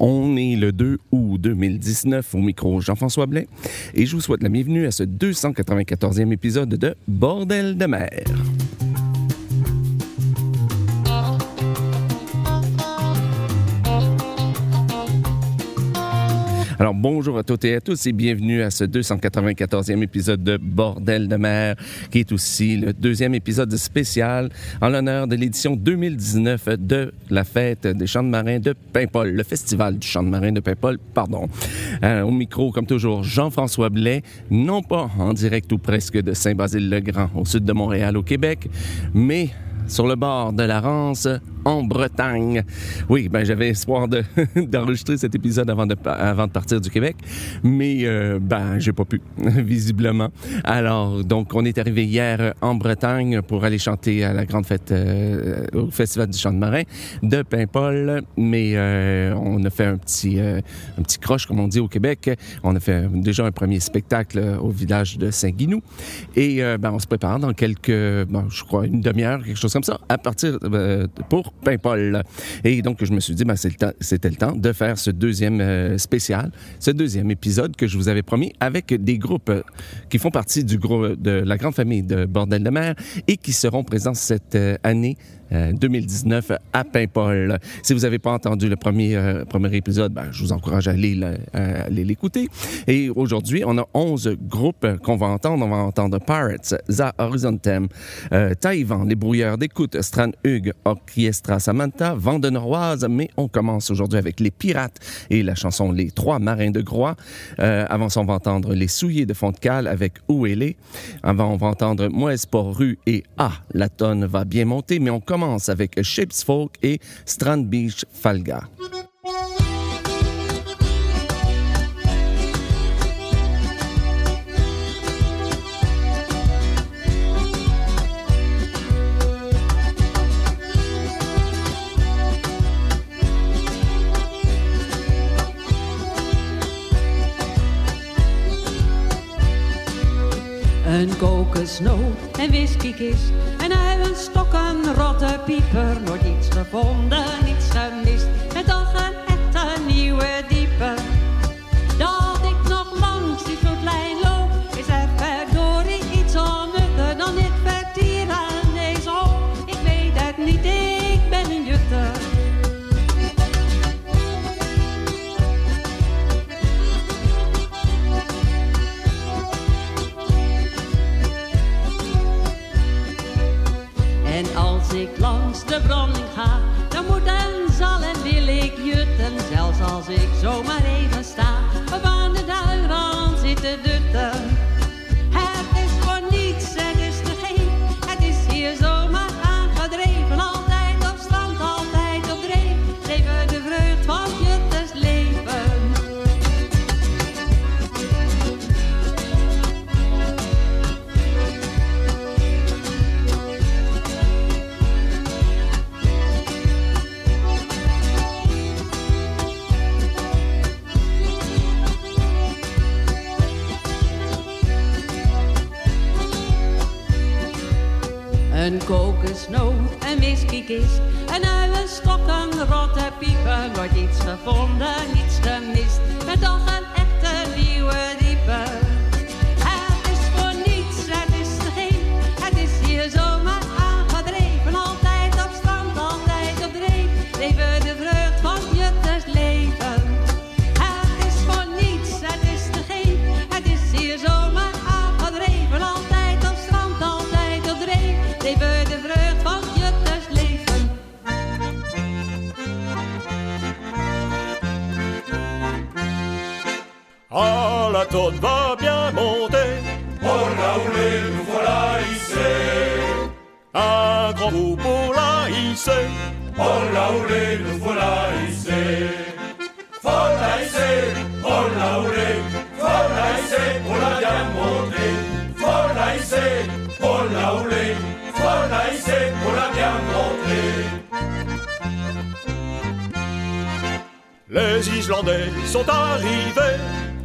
On est le 2 août 2019 au micro Jean-François Blais et je vous souhaite la bienvenue à ce 294e épisode de Bordel de mer. Alors bonjour à toutes et à tous et bienvenue à ce 294e épisode de Bordel de mer, qui est aussi le deuxième épisode spécial en l'honneur de l'édition 2019 de la fête des champs de marins de Paimpol, le festival du champ de marins de Paimpol, pardon. Euh, au micro, comme toujours, Jean-François Blais, non pas en direct ou presque de Saint-Basile-le-Grand, au sud de Montréal, au Québec, mais sur le bord de la Rance, en Bretagne. Oui, ben j'avais espoir de, d'enregistrer cet épisode avant de, avant de partir du Québec, mais euh, ben j'ai pas pu, visiblement. Alors, donc, on est arrivé hier en Bretagne pour aller chanter à la grande fête euh, au Festival du Chant de Marin de Paimpol, mais euh, on a fait un petit, euh, un petit croche, comme on dit au Québec. On a fait déjà un premier spectacle au village de Saint-Guinou et euh, ben, on se prépare dans quelques, ben, je crois, une demi-heure, quelque chose comme ça, à partir euh, pour Paimpol. Et donc, je me suis dit, ben, c'est le c'était le temps de faire ce deuxième euh, spécial, ce deuxième épisode que je vous avais promis avec des groupes euh, qui font partie du groupe de la grande famille de Bordel de mer et qui seront présents cette euh, année euh, 2019 à Paimpol. Si vous n'avez pas entendu le premier, euh, premier épisode, ben, je vous encourage à aller, l'écouter. Et aujourd'hui, on a 11 groupes qu'on va entendre. On va entendre Pirates, Za Horizontem, euh, Taïwan, Les Brouilleurs d'écoute, Stran Hugues, Orchestra Samantha, Vent. Mais on commence aujourd'hui avec Les Pirates et la chanson Les Trois Marins de Groix. Euh, avant ça, on va entendre Les Souillés de Font-de-Cale avec Où elle est. Avant, on va entendre Moi Sport Rue et Ah, la tonne va bien monter. Mais on commence avec Shapes Folk et Strand Beach Falga. Een kokosnoot, een whiskykist, een uienstok, een rotte pieper. Nooit iets gevonden, als ik langs de branding ga, dan moet en zal en wil ik jutten. Zelfs als ik zomaar even sta, of aan de duinrand zitten dutten. Het kist. Een uilenstokken, rotte piepen, nooit iets gevonden, niets gemist. Met al La tonne va bien monter. Oh où les nous voilà ici Un grand coup pour la hisser. Oh où les nous voilà ici ici Oh là où les Voilà ici pour la bien ici Oh là où les Voilà ici pour la bien monter Les Islandais sont arrivés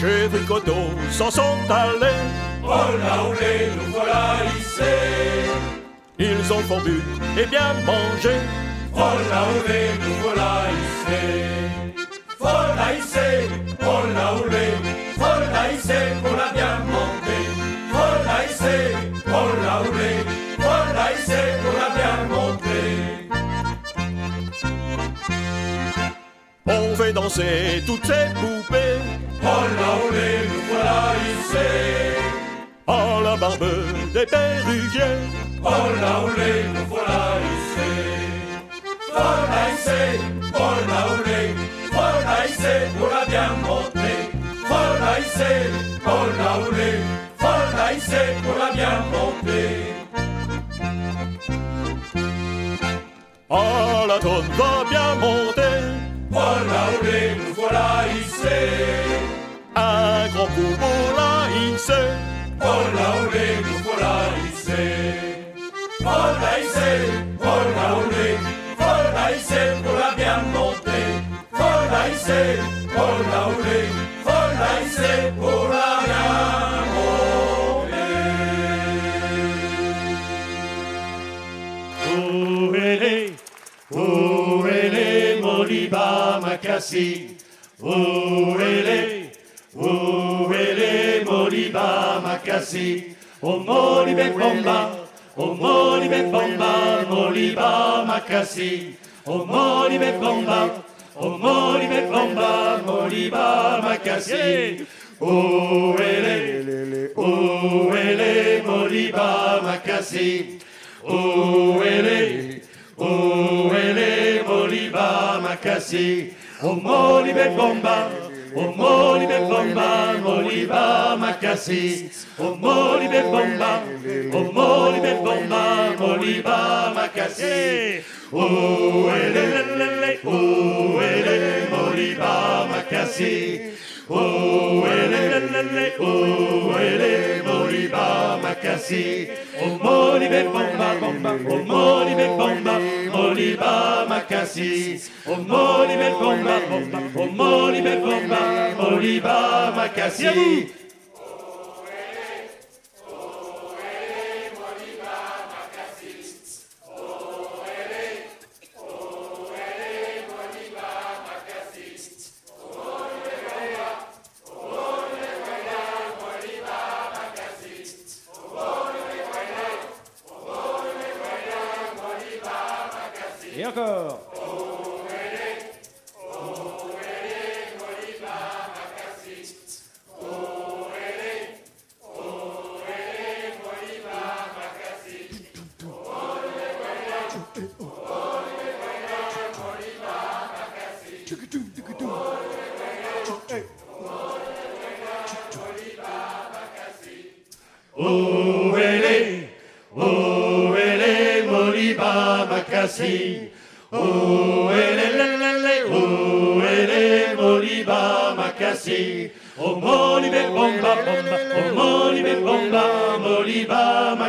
Chez Bricoteau s'en sont allés, Oh là rouler, nous voilà ici. ils ont fondu et bien mangé. Oh là rouler, nous voilà ici. Follaïsé, oh là rouler. Follaïsé, pour la bien monter. Follaïsé, oh On fait danser toutes ces poupées Oh là rouler, nous voilà ici. à la barbe des perruquiers. Oh là rouler, nous voilà ici. Follaïsé, oh là rouler. Follaïsé, pour la bien monter. Follaïsé, oh là rouler. Follaïsé, pour la bien monter. Ah, la tonne va bien monter. Oh là rouler, nous voilà ici. Un grand coup pour la hisser. Oh là rouler, nous voilà ici. Follaïsé, oh là rouler. Follaïsé, pour la bien monter. Follaïsé, oh là rouler. Follaïsé, pour la bien Makassi. Elle est, Moliba Makassi. Oh Molibe Bomba, oh Molibe Bomba, Moliba Makassi. Oh Molibe Bomba, oh Molibe Bomba, Moliba Makassi. Elle est, Moliba Makassi. Elle est, Moliba Makassi. Oh Molibe Bomba, oh Molibe Bomba, Moliba Makassi. Molibe Bomba, oh Molibe Bomba, Moliba Makassi. Où elle est, où elle est, Moliba est, où elle est, Moliba Makassi. Oh Molibe Bomba, Bomba, oh Molibe Bomba, Moliba Makassi. Oh Molibe Bomba, Bomba, oh Molibe Bomba, Moliba Makassi. Et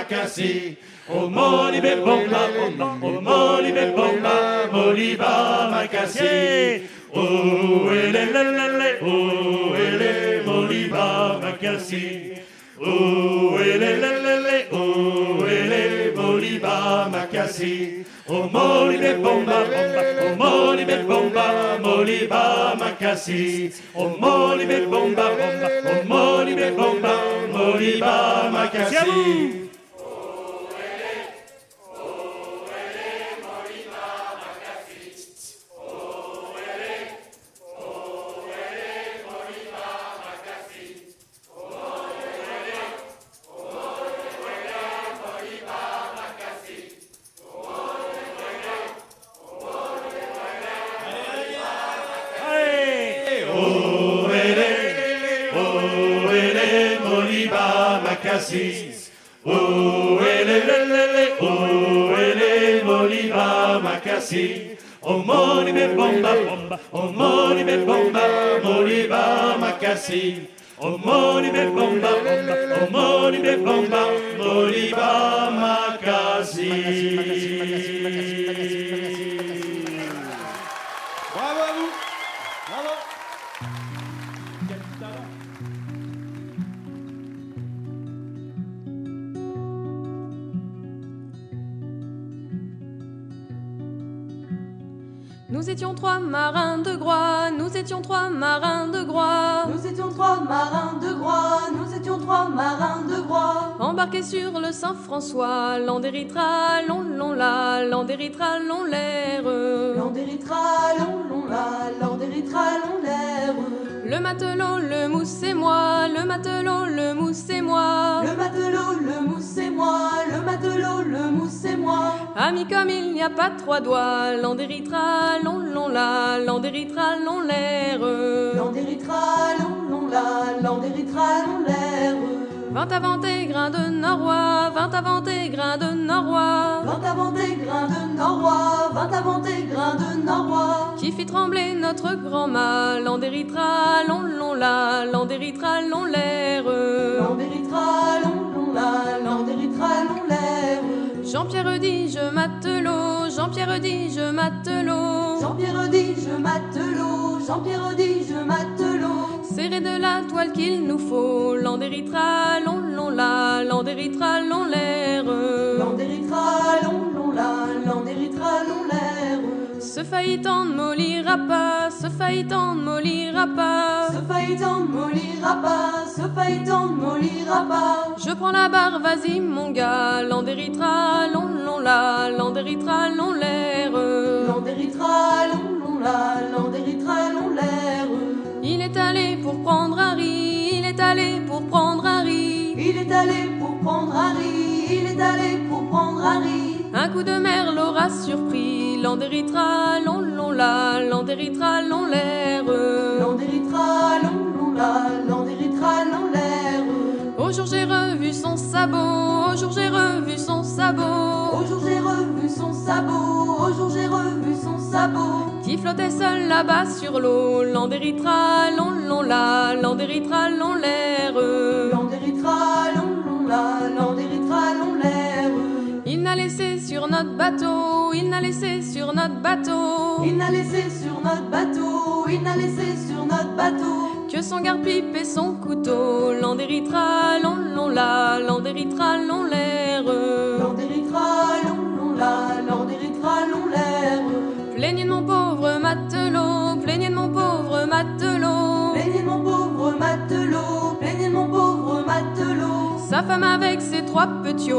Moliba Makassi. Oh Molibe Bomba, Bomba, oh Molibe Bomba, Moliba Makassi. Où elle est, lé, lé, lé, où elle est, Moliba elle est, lé, lé, lé, où elle est, Moliba Makassi. Oh Molibe Bomba, Bomba, oh Molibe Bomba, Moliba Makassi. Oh Molibe Bomba, Bomba, oh Molibe Bomba, Moliba Makassi. Makassi. Oh Molibe Bomba, Bomba, oh Molibe Bomba, Moliba Makassi. Oh Molibe Bomba, Bomba, oh Molibe Bomba, Moliba Makasi. Bravo Nous étions trois marins de Groix, nous étions trois marins de Groix. Nous étions trois marins de Groix, nous étions trois marins de Groix. Embarqués sur le Saint-François, l'Andéritra, long, long, la, l'Andéritra, long, l'air. L'Andéritra, long, long, la, l'Andéritra, long, l'air. Le matelot, le mousse et moi, le matelot, le mousse et moi. Le matelot, Amis comme il n'y a pas trois doigts, l'Andéritra, long, long, la, l'Andéritra, long, l'air. L'Andéritra, long, long, la, long, l'air. Vingt avant des grains de norois, vingt avant des grains de norois. Vingt avant des grains de norois, vingt avant des grains de norois. Qui fit trembler notre grand mât, l'Andéritra, long, long, la, l'Andéritra, long, l'air. Long, long, la. Jean-Pierre dit je matelot, Jean-Pierre dit je matelot. Jean-Pierre dit je matelot, Jean-Pierre dit je matelot. Serré de la toile qu'il nous faut, l'Andéritra, long, long, la, l'Andéritra, long, l'air. L'Andéritra, long, long, la. Ce faillitant ne mollira pas, ce faillitant ne mollira pas. Ce faillitant ne mollira pas, ce faillitant ne mollira pas. Je prends la barre, vas-y mon gars, l'Andéritra, long, long, la, l'Andéritra, long, l'air. L'Andéritra, long, long, la, l'Andéritra, long, l'air. Il est allé pour prendre un riz, il est allé pour prendre un riz. Il est allé pour prendre un riz, il est allé pour prendre un riz. Un coup de mer l'aura surpris, l'Andéritra, long, long, la, l'Andéritra, long, l'air. L'Andéritra, long, long, la, l'Andéritra, long, l'air. Au jour j'ai revu son sabot, au jour j'ai revu son sabot. Au jour j'ai revu son sabot, au jour j'ai revu son sabot. Qui flottait seul là-bas sur l'eau, l'Andéritra, long, long, la, l'Andéritra, long, l'air. L'Andéritra, sur notre bateau, il n'a laissé sur notre bateau. Il n'a laissé sur notre bateau, il n'a laissé sur notre bateau. Que son garde-pipe et son couteau, l'Andéritra, long, long, la, l'Andéritra, long, l'air. L'Andéritra, long, long, la, l'Andéritra, long, l'air. Plaignez de mon pauvre matelot, plaignez de mon pauvre matelot. Plaignez de mon pauvre matelot, Sa femme avec ses trois petits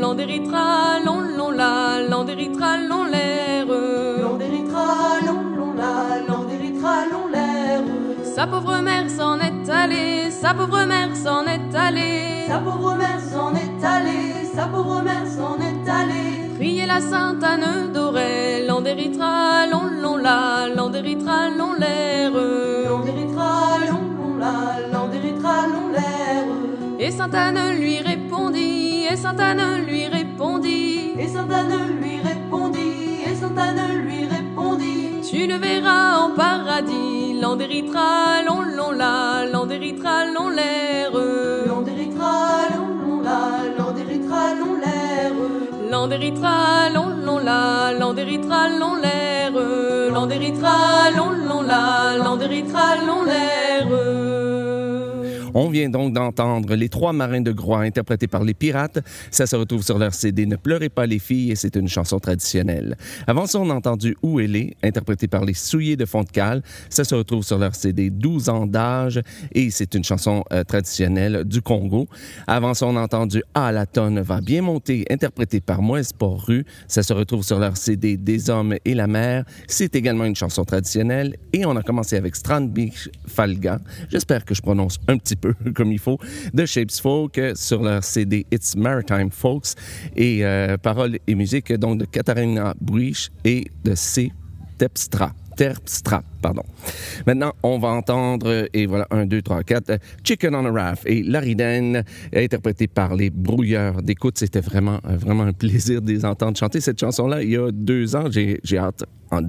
l'Andéritra, long, long, la, l'Andéritra, long, l'air. L'Andéritra, long, long, la, l'Andéritra, long, l'air. Sa pauvre mère s'en est allée, sa pauvre mère s'en est allée. Sa pauvre mère s'en est allée, sa pauvre mère s'en est allée. Priez la Sainte Anne d'Aurel, l'Andéritra, long, long, la, l'Andéritra, long, l'air. Et Sainte Anne lui répondit, et Sainte Anne lui répondit. Et Sainte Anne lui répondit, et Sainte Anne lui répondit. Tu le verras en paradis, l'Andéritra, long, long, la, l'Andéritra, long, l'air. L'Andéritra, long, long, la, l'Andéritra, long, l'air. L'Andéritra, long, long, la, l'Andéritra, long, l'air. L'Andéritra, long, long, la, l'Andéritra, long, l'air. On vient donc d'entendre Les Trois Marins de Groix interprétés par les Pirates. Ça se retrouve sur leur CD Ne pleurez pas les filles et c'est une chanson traditionnelle. Avant ça, on a entendu Où elle est, interprété par les Souillés de Font-de-Cale. Ça se retrouve sur leur CD 12 ans d'âge et c'est une chanson euh, traditionnelle du Congo. Avant ça, on a entendu Ah, la tonne va bien monter, interprété par Moïse Port-Rue. Ça se retrouve sur leur CD Des hommes et la mer. C'est également une chanson traditionnelle et on a commencé avec Strandbeach Falga. J'espère que je prononce un petit peu comme il faut, de Shapes Folk sur leur CD It's Maritime Folks et euh, paroles et musique donc de Katharina Bruich et de C. Tepstra. Terpstra, pardon. Maintenant, on va entendre, euh, et voilà, un, deux, trois, quatre, euh, Chicken on a Raft et Lariden, interprété par les Brouilleurs d'écoute. C'était vraiment, euh, vraiment un plaisir de les entendre chanter cette chanson-là il y a deux ans. J'ai hâte,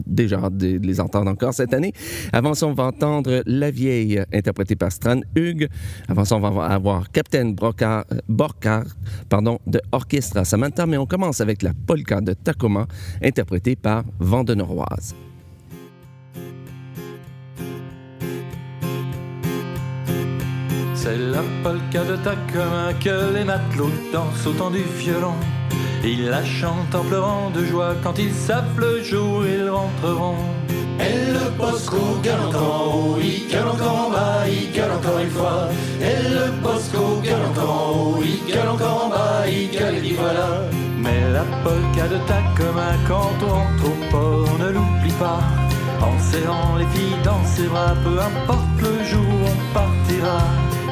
déjà hâte de les entendre encore cette année. Avant ça, on va entendre La Vieille, interprétée par Stran Hugues. Avant ça, on va avoir Captain Brocard, Borcard, pardon, de Orchestra Samantha, mais on commence avec la polka de Tacoma, interprétée par Vent. C'est la polka de Tacoma que les matelots dansent au temps du violon. Ils la chantent en pleurant de joie quand ils savent le jour ils rentreront. Et le Bosco gale encore en haut, il gale encore en bas, il gale encore une fois. Et le Bosco en haut, il gale encore en bas, il gale et dit voilà. Mais la polka de Tacoma, quand on rentre au port, on ne l'oublie pas. En serrant les filles dans ses bras, peu importe le jour, on partira.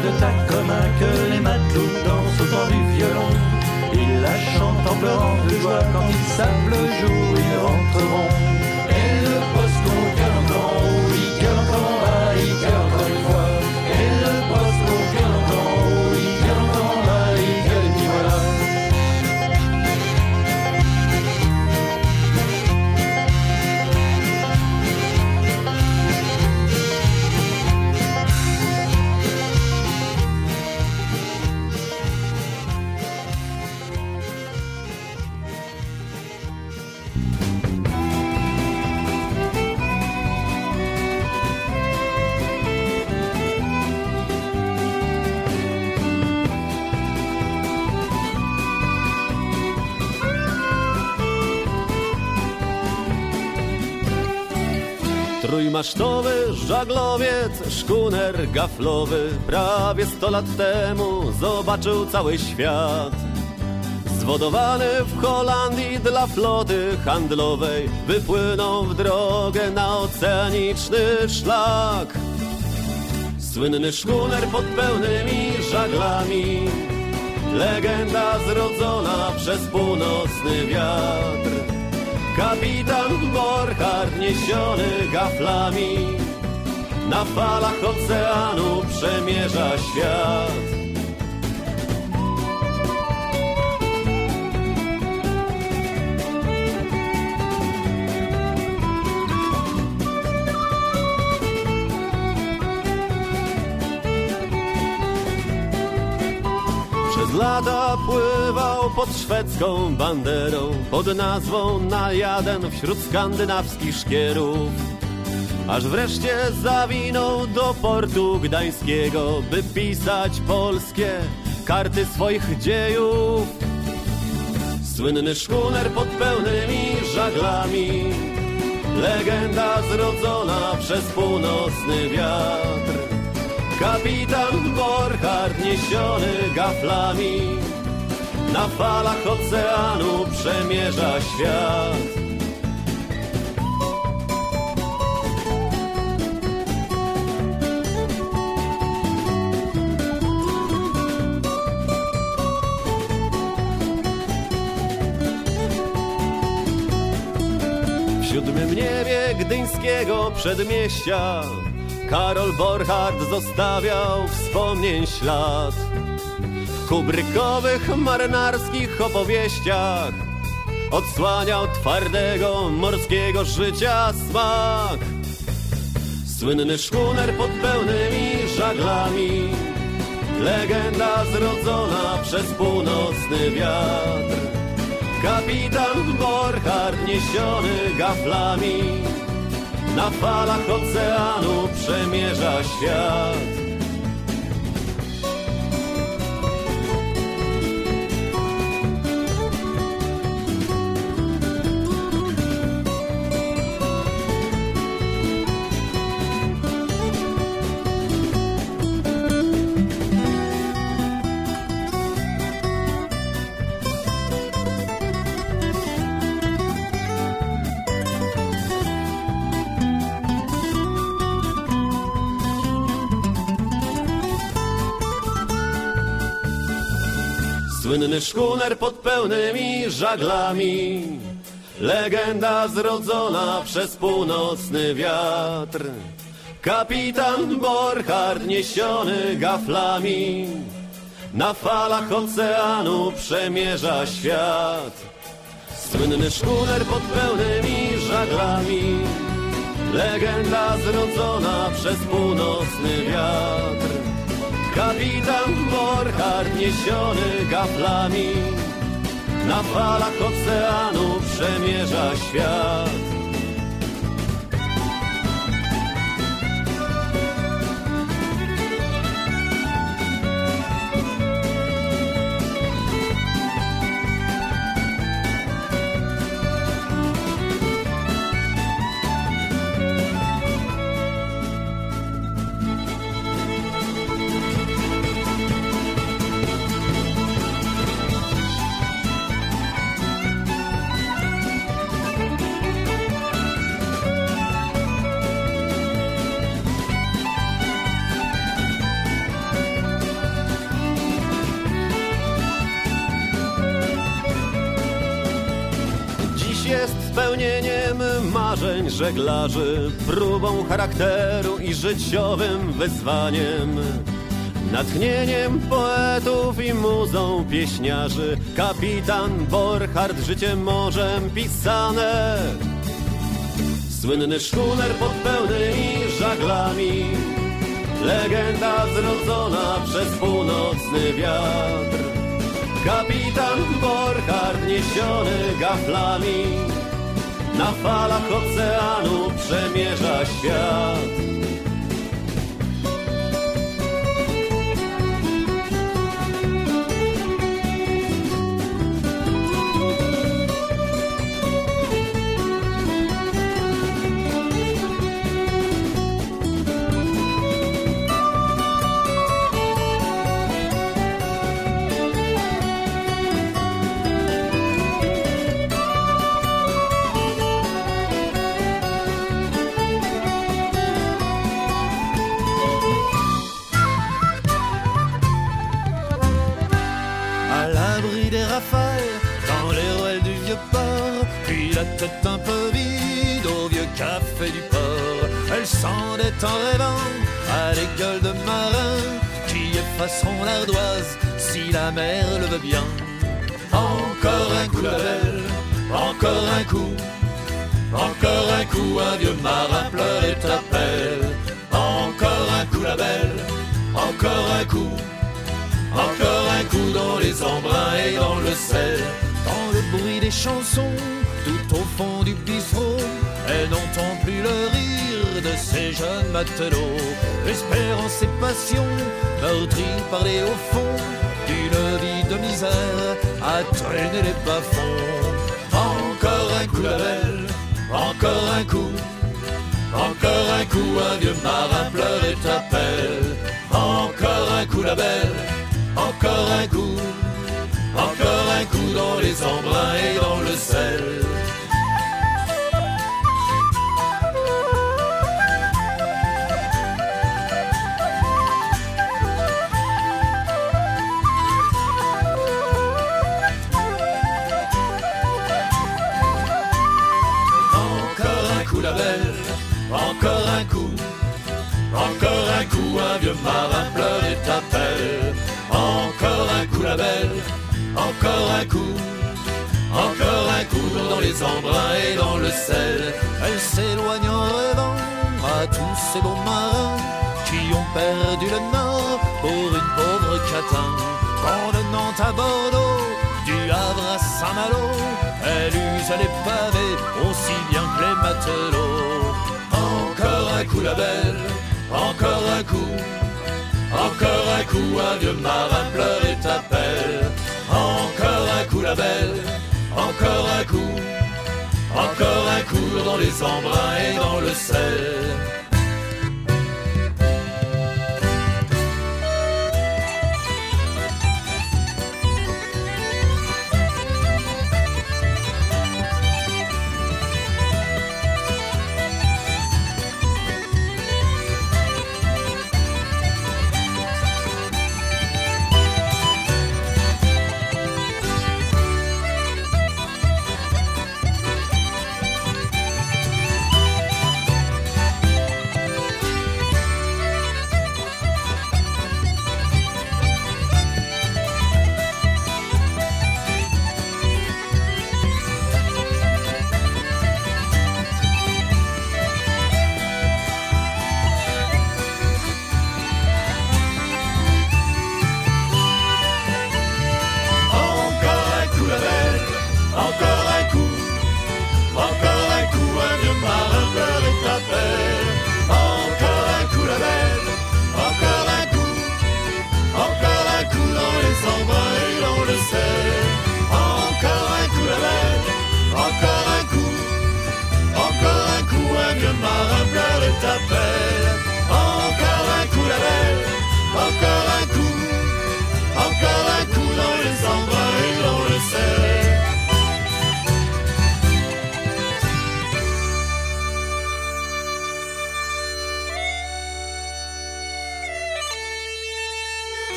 de Tacoma que les matelots dansent au temps du violon. Ils la chantent en pleurant de joie quand ils savent le jour. Trójmasztowy żaglowiec, szkuner gaflowy. Prawie sto lat temu zobaczył cały świat. Zwodowany w Holandii dla floty handlowej Wypłynął w drogę na oceaniczny szlak. Słynny szkuner pod pełnymi żaglami Legenda zrodzona przez północny wiatr Kapitan Borchardt niesiony gaflami Na falach oceanu przemierza świat Przez lata pływał pod szwedzką banderą Pod nazwą Najaden wśród skandynawskich szkierów. Aż wreszcie zawinął do portu gdańskiego By pisać polskie karty swoich dziejów. Słynny szkuner pod pełnymi żaglami Legenda zrodzona przez północny wiatr Kapitan Borchardt niesiony gaflami. Na falach oceanu przemierza świat. W siódmym niebie gdyńskiego przedmieścia Karol Borchardt zostawiał wspomnień ślad. W kubrykowych marynarskich opowieściach Odsłaniał twardego morskiego życia smak. Słynny szkuner pod pełnymi żaglami Legenda zrodzona przez północny wiatr. Kapitan Borchardt niesiony gaflami Na falach oceanu przemierza świat Słynny szkuner pod pełnymi żaglami. Legenda zrodzona przez północny wiatr. Kapitan Borchardt niesiony gaflami. Na falach oceanu przemierza świat. Słynny szkuner pod pełnymi żaglami. Legenda zrodzona przez północny wiatr Kapitan Borchardt niesiony gaflami Na falach oceanu przemierza świat żeglarzy, próbą charakteru i życiowym wyzwaniem. Natchnieniem poetów i muzą pieśniarzy, kapitan Borchardt życiem morzem pisane. Słynny szkuner pod pełnymi żaglami, legenda zrodzona przez północny wiatr. Kapitan Borchardt niesiony gaflami Na falach oceanu przemierza świat dans le sel. Dans le bruit des chansons, tout au fond du bistrot, elle n'entend plus le rire de ces jeunes matelots. Espérance et passion, meurtries par les hauts fonds, d'une vie de misère à traîner les bas-fonds. Encore un coup la belle, encore un coup, encore un coup, un vieux marin pleure et t'appelle. Encore un coup la belle, encore un coup, un coup dans les et dans le sel. Encore un coup la belle, encore un coup, encore un coup, un vieux marin pleure et t'appelle. Encore un coup la belle, un coup, encore un coup dans les embruns et dans le sel. Elle s'éloigne en rêvant à tous ces bons marins qui ont perdu le nord pour une pauvre catin. Nantes à Bordeaux, du Havre à Saint-Malo, elle use les pavés aussi bien que les matelots. Encore un coup la belle, encore un coup, encore un coup, un vieux marin pleure et t'appelle. Encore un coup la belle, encore un coup, encore un coup dans les embruns et dans le sel.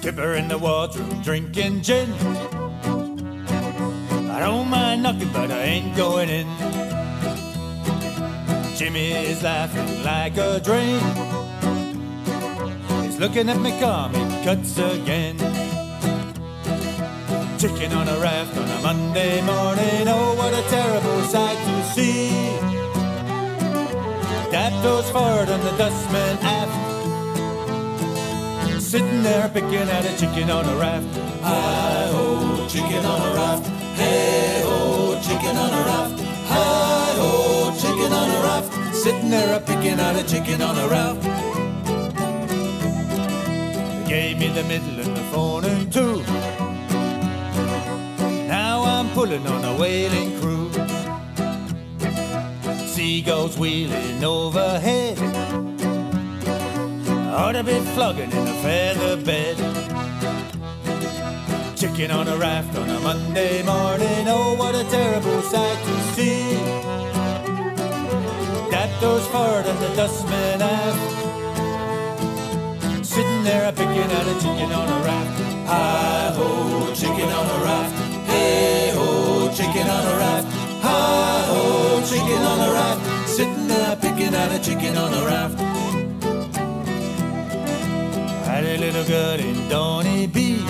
Skipper in the wardroom drinking gin. I don't mind knocking, but I ain't going in. Jimmy is laughing like a drain. He's looking at me calm, it cuts again. Chicken on a raft on a Monday morning, oh, what a terrible sight to see. Dad goes forward and the dustman aft. Sitting there picking at a chicken on a raft. Hi ho, chicken on a raft. Hey ho, chicken on a raft. Hi ho, chicken on a raft. Sitting there picking at a chicken on a raft. They gave me the middle and the phone and two. Now I'm pulling on a whaling crew. Seagulls wheeling overhead. Ought to be flogging in a feather bed. Chicken on a raft on a Monday morning. Oh, what a terrible sight to see. That goes forward and the dustman aft. Sitting there a picking at a chicken on a raft. Hi ho, chicken on a raft. Hey ho, chicken on a Girl in Donny Beach.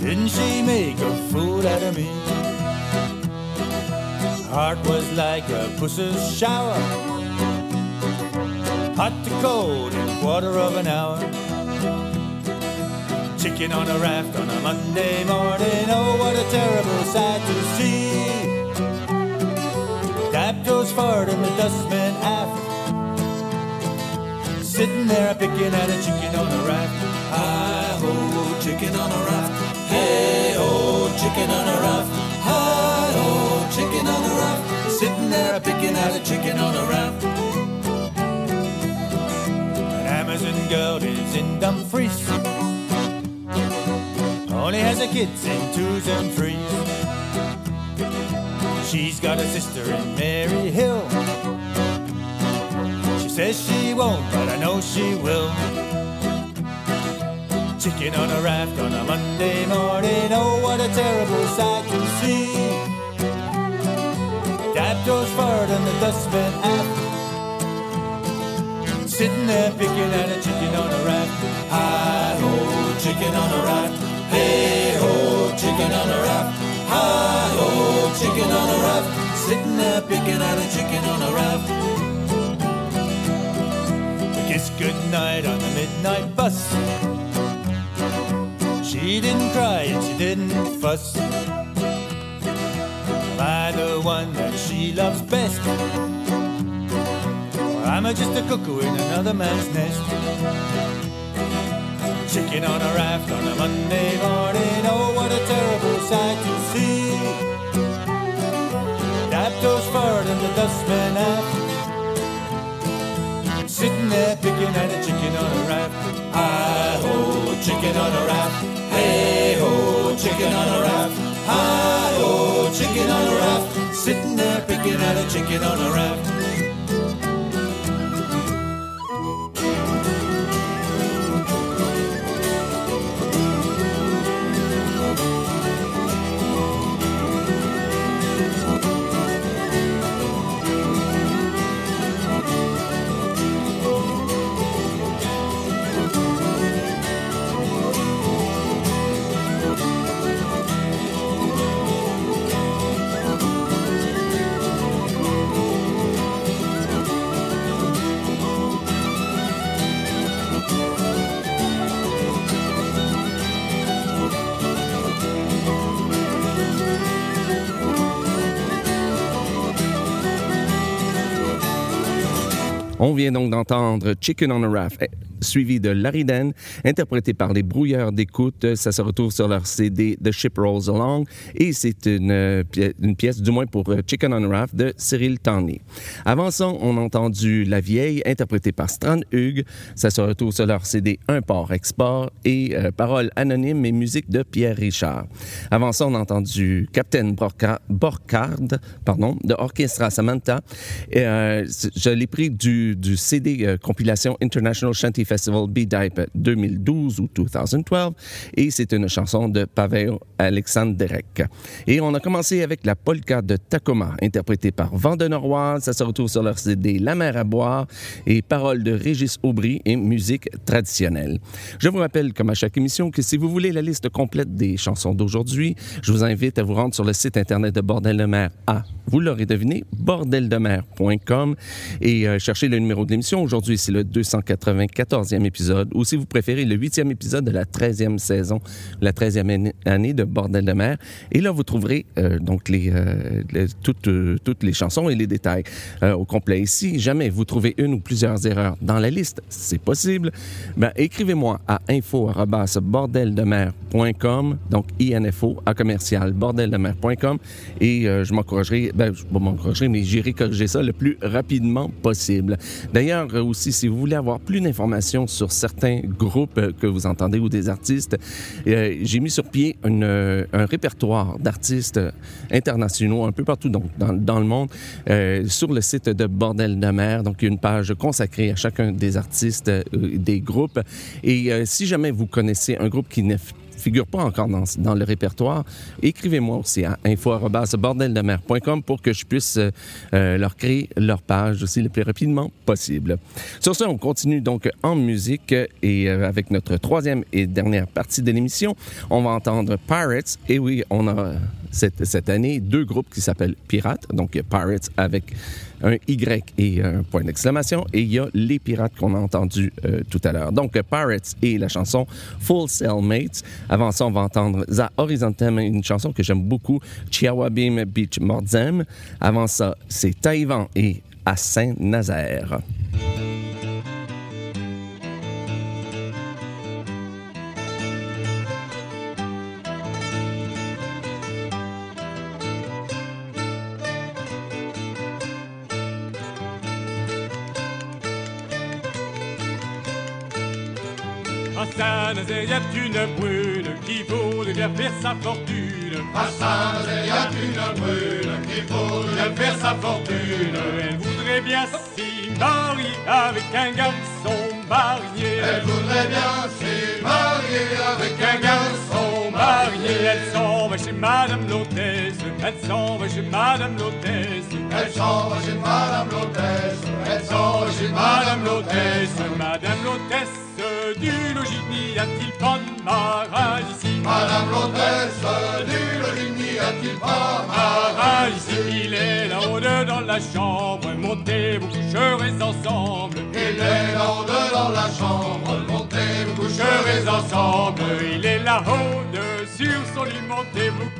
Didn't she make a fool out of me? Heart was like a pussy's shower. Hot to cold in quarter of an hour. Chicken on a raft on a Monday morning. Oh, what a terrible sight to see. Dap goes forward and the dustman aft. Sitting there picking at a chicken on a raft. Hi ho, chicken on a raft. Hey ho, chicken on a raft. Hi ho, chicken on a raft. Sitting there picking at a chicken on a raft. An Amazon girl lives in Dumfries. Only has her kids in twos and threes. She's got a sister in Mary Hill. Says she won't, but I know she will. Chicken on a raft on a Monday morning. Oh, what a terrible sight to see. Dad goes forward and the dustman aft. Sitting there picking at a chicken on a raft. Hi ho, chicken on a raft. Hey ho, chicken on a raft. Hi ho, chicken on a raft. Sitting there picking at a chicken on a raft. We kissed goodnight on the midnight bus. She didn't cry and she didn't fuss. Am I the one that she loves best? Or am I just a cuckoo in another man's nest? Chicken on a raft on a Monday morning. Oh, what a terrible sight to see. Dap goes forward and the dustman aft. There picking at a chicken on a raft. Hi ho, chicken on a raft. Hey ho, chicken on a raft. Hi ho, chicken on a raft. Sitting there picking at a chicken on a raft. On vient donc d'entendre Chicken on a Raft, eh, suivi de Lariden, interprété par les Brouilleurs d'écoute. Ça se retrouve sur leur CD The Ship Rolls Along et c'est une, euh, une pièce, du moins pour euh, Chicken on Raft, de Cyril Tanny. Avant ça, on a entendu La Vieille, interprétée par Strand Hugues. Ça se retrouve sur leur CD Un port export et euh, Paroles anonymes et musique de Pierre Richard. Avant ça, on a entendu Captain Borca- Borcard, pardon, de Orchestra Samantha. Et, euh, je l'ai pris du, du CD euh, compilation International Shanty Festival B-Dype 2012 ou 2012 et c'est une chanson de Pavel Alexandrek. Et on a commencé avec la polka de Tacoma, interprétée par Vent de Noroise. Ça se retrouve sur leur CD La mer à boire et paroles de Régis Aubry et musique traditionnelle. Je vous rappelle, comme à chaque émission, que si vous voulez la liste complète des chansons d'aujourd'hui, je vous invite à vous rendre sur le site internet de Bordel de mer à, vous l'aurez deviné, bordeldemer.com et euh, chercher le numéro de l'émission. Aujourd'hui, c'est le 294e épisode ou si vous préférez, le 8e épisode de la 13e saison, la 13e année- de Bordel de mer. Et là, vous trouverez euh, donc euh, toutes, les chansons et les détails au complet. Ici, jamais vous trouvez une ou plusieurs erreurs dans la liste, c'est possible, ben, écrivez-moi à info.bordeldemer.com, donc info à commercial bordeldemer.com et je m'encouragerai, ben, je pas m'encouragerai, mais j'irai corriger ça le plus rapidement possible. D'ailleurs, aussi, si vous voulez avoir plus d'informations sur certains groupes que vous entendez ou des artistes, euh, j'ai mis sur pied un répertoire d'artistes internationaux un peu partout donc, dans, le monde euh, sur le site de Bordel de mer. Donc, il y a une page consacrée à chacun des artistes, euh, des groupes. Et si jamais vous connaissez un groupe qui ne f- figure pas encore dans, le répertoire, écrivez-moi aussi à info.bordeldemer.com pour que je puisse euh, euh, leur créer leur page aussi le plus rapidement possible. Sur ce, on continue donc en musique et euh, avec notre troisième et dernière partie de l'émission, on va entendre Pirates. Et oui, on a cette année deux groupes qui s'appellent Pirates, donc Pirates avec un Y et un point d'exclamation. Et il y a Les Pirates qu'on a entendu euh, tout à l'heure. Donc, Pirates et la chanson Full Sail Mates. Avant ça, on va entendre Za Horizontem, une chanson que j'aime beaucoup, Chiawabim Beach Mordzem. Avant ça, c'est Taïwan et à Saint-Nazaire. A une brune qui voudrait bien faire sa fortune. A une brune qui voudrait bien faire sa fortune. Elle voudrait bien s'y marier avec un garçon marié. Elle voudrait bien s'y marier avec un garçon marié. Elle s'en va chez Madame l'hôtesse. Elle s'en va chez Madame l'hôtesse. Elle s'en va chez Madame l'hôtesse. Elle s'en va chez Madame l'hôtesse. Madame l'hôtesse du logis, n'y a-t-il pas de marin ici? Madame l'hôtesse du logis, n'y a-t-il pas marin ici? Il est là-haut dans la chambre, montez, vous coucherez ensemble. Il est là-haut dans la chambre, montez, vous coucherez ensemble. Il est là-haut sur son lit, montez, vous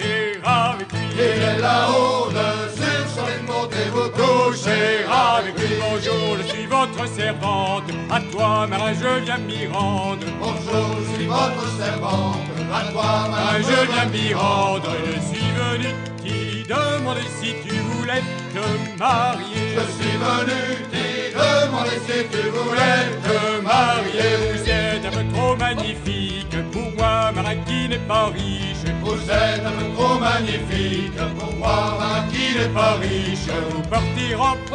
coucher avec lui. Il est là-haut sur son lit, montez, vous coucher avec lui. Bonjour, je suis votre servante, à toi, marin, je viens m'y rendre. Bonjour, je suis votre servante, à toi, marin, je viens m'y rendre. Je suis venu t'y demander si tu voulais te marier. Je suis venu t'y demander si tu voulais te marier. Vous êtes un peu trop magnifique pour moi, marin qui n'est pas riche. Vous êtes trop magnifique pour moi, marin qui n'est pas riche.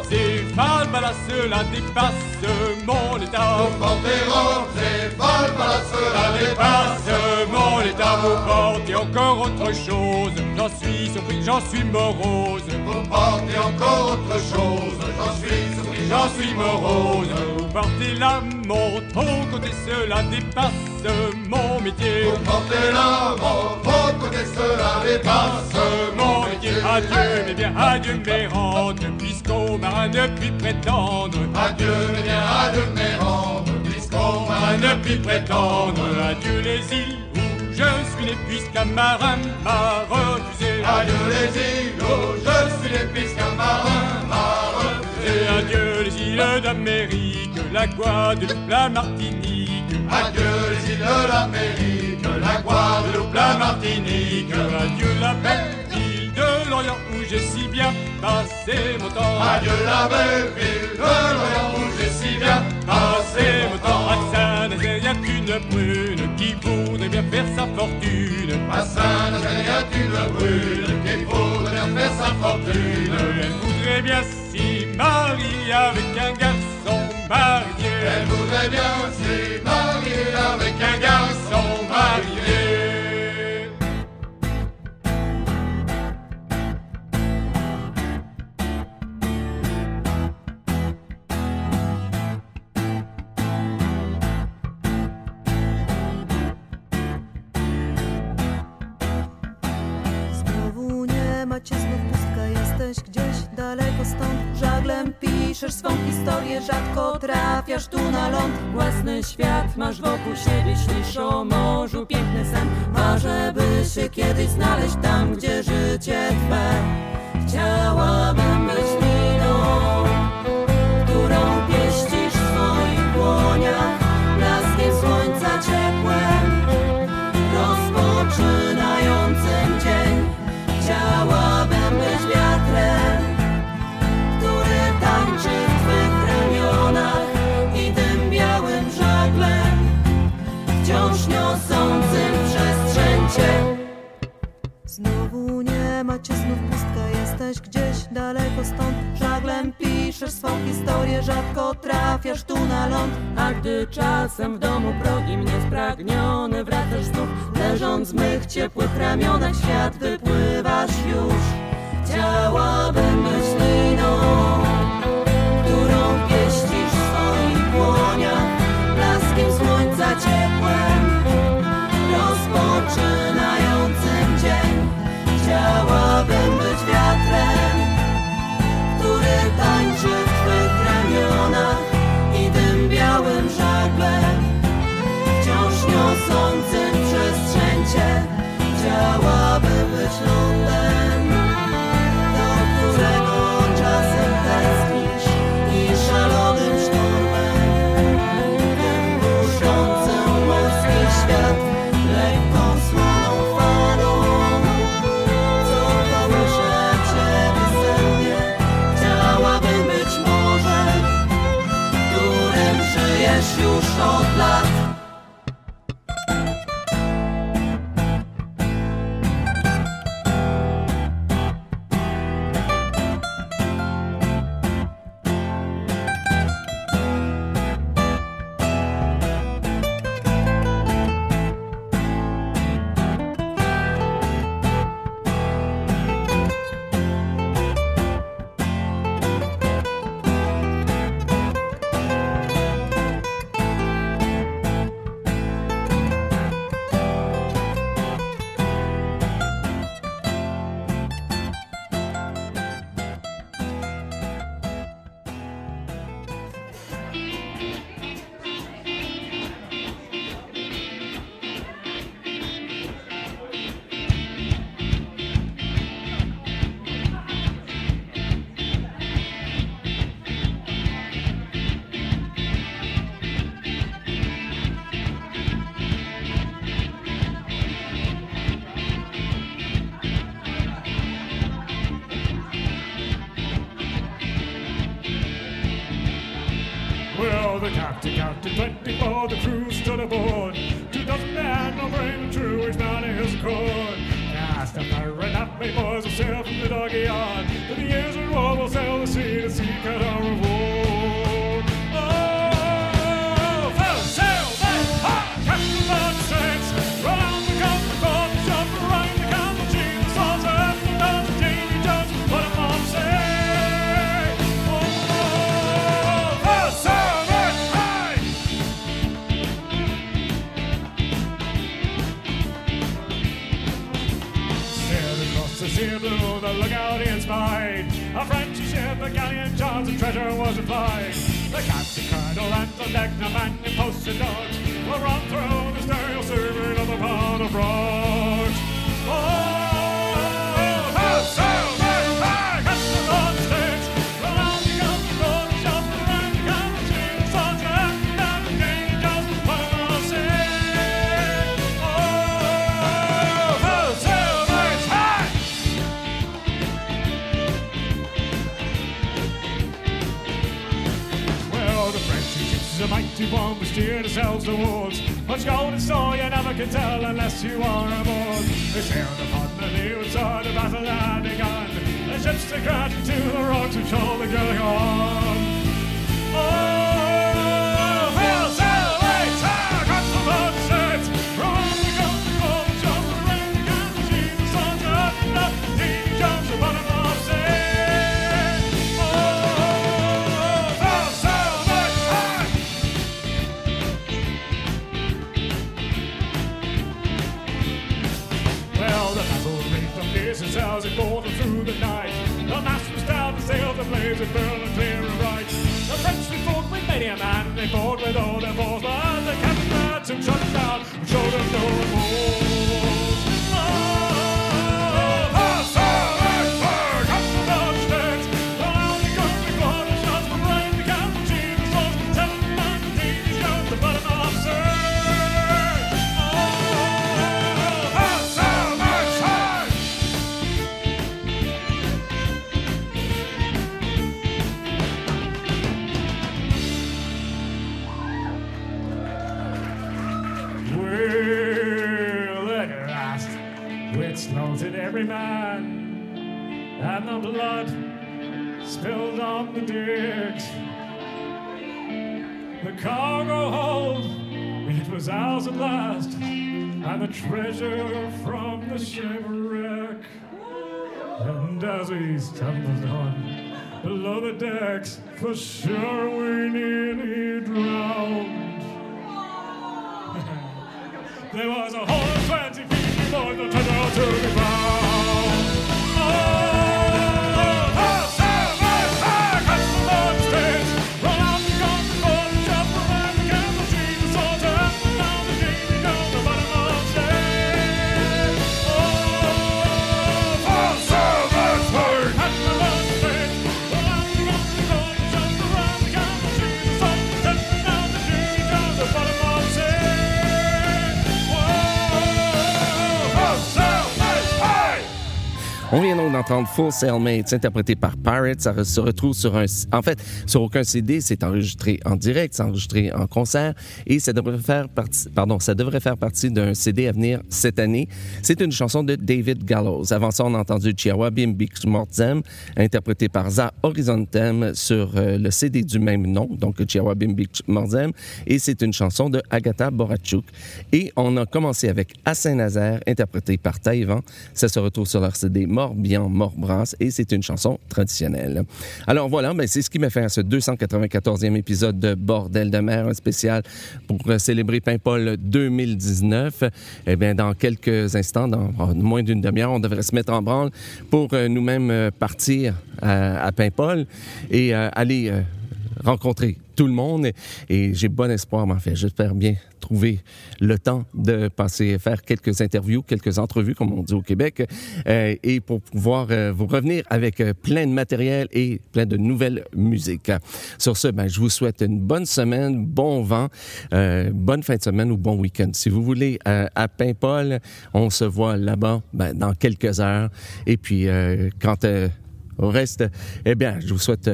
C'est mal, là cela dépasse mon état. Vous portez robe, c'est là cela dépasse mon état. Vous portez encore autre chose, j'en suis surpris, j'en suis morose. Vous portez encore autre chose, j'en suis surpris, j'en suis morose. Vous portez la montre, au côté cela dépasse mon métier. Vous portez la montre, au côté cela dépasse mon métier. Adieu, mais bien adieu mes rentes, puisqu'au marin ne puis prétendre. Adieu, mais bien adieu mes rentes, puisqu'au marin ne puis prétendre. Adieu les îles où je suis né, puisqu'un marin m'a refusé. Adieu les îles où je suis né, puisqu'un marin m'a refusé. Adieu les îles d'Amérique, la Guadeloupe, la Martinique. Adieu les îles de l'Amérique, la Guadeloupe, la Martinique. Adieu la belle ville de l'Orient où j'ai si bien passé mon temps. Adieu la belle ville de l'Orient où j'ai si bien passé mon temps. À Saint-Nazaire, y a une brune qui voudrait bien faire sa fortune. À Saint-Nazaire, y a une brune qui voudrait bien faire sa fortune. Elle voudrait bien s'y marier avec un garçon marié. Elle voudrait bien s'y marier avec un garçon piszesz swą historię, rzadko trafiasz tu na ląd. Własny świat masz wokół siebie, śnisz o morzu, piękny sen. Marzę, by się kiedyś znaleźć tam, gdzie życie twe. Chciałabym być liną, którą pieścisz w swoich dłoniach, Nie macie znów pustka, jesteś gdzieś daleko stąd. Żaglem piszesz swą historię, rzadko trafiasz tu na ląd. A gdy czasem w domu progi mnie spragniony wracasz znów, leżąc w mych ciepłych ramionach, świat wypływasz już. Chciałabym być liną, którą pieścisz w swoich dłoniach, blaskiem słońca ciepłem, the crew stood aboard. the walls. Much gold is store you never can tell unless you are aboard. They sailed upon the new side, the battle had begun. The ships are crowded to the rocks which all are going on. Oh, stars are golden through the night. The mast was down, the sails ablaze, it burned clear and bright. The French we fought with many a man, they fought with all their force, but the captain took shot down, showed them no remorse. every man, and the blood spilled on the decks. The cargo hold, it was ours at last, and the treasure from the shipwreck. And as we stumbled on below the decks, for sure we nearly drowned. there was a whole 20 feet before the treasure to be found. On vient donc d'entendre Full Sailmates, interprété par Pirates. Ça se retrouve sur un... En fait, sur aucun CD, c'est enregistré en direct, c'est enregistré en concert, et ça devrait faire partie, pardon, ça devrait faire partie d'un CD à venir cette année. C'est une chanson de David Gallows. Avant ça, on a entendu Chihuahua Bimbix Mortzem, interprété par Za Horizontem sur euh, le CD du même nom, donc Chihuahua Bimbix Mortzem, et c'est une chanson de Agatha Borachuk. Et on a commencé avec À Saint-Nazaire, interprété par Taïwan. Ça se retrouve sur leur CD Morbihan, Morbrasse, et c'est une chanson traditionnelle. Alors voilà, ben, c'est ce qui m'a fait à ce 294e épisode de Bordel de mer, un spécial pour euh, célébrer Paimpol 2019. Eh bien, dans quelques instants, dans moins d'une demi-heure, on devrait se mettre en branle pour euh, nous-mêmes euh, partir à, à Paimpol et aller rencontrer tout le monde. Et, j'ai bon espoir, en fait, j'espère bien trouver le temps de passer, faire quelques interviews, quelques entrevues, comme on dit au Québec, euh, et pour pouvoir euh, vous revenir avec euh, plein de matériel et plein de nouvelles musiques. Sur ce, ben, je vous souhaite une bonne semaine, bon vent, bonne fin de semaine ou bon week-end. Si vous voulez, à Paimpol, on se voit là-bas ben, dans quelques heures. Et puis, euh, au reste, eh bien, je vous souhaite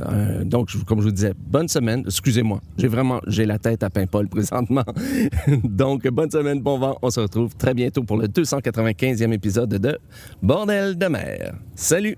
euh, donc, comme je vous disais, bonne semaine. Excusez-moi, j'ai vraiment, j'ai la tête à Paimpol présentement. donc, bonne semaine, bon vent. On se retrouve très bientôt pour le 295e épisode de Bordel de mer. Salut!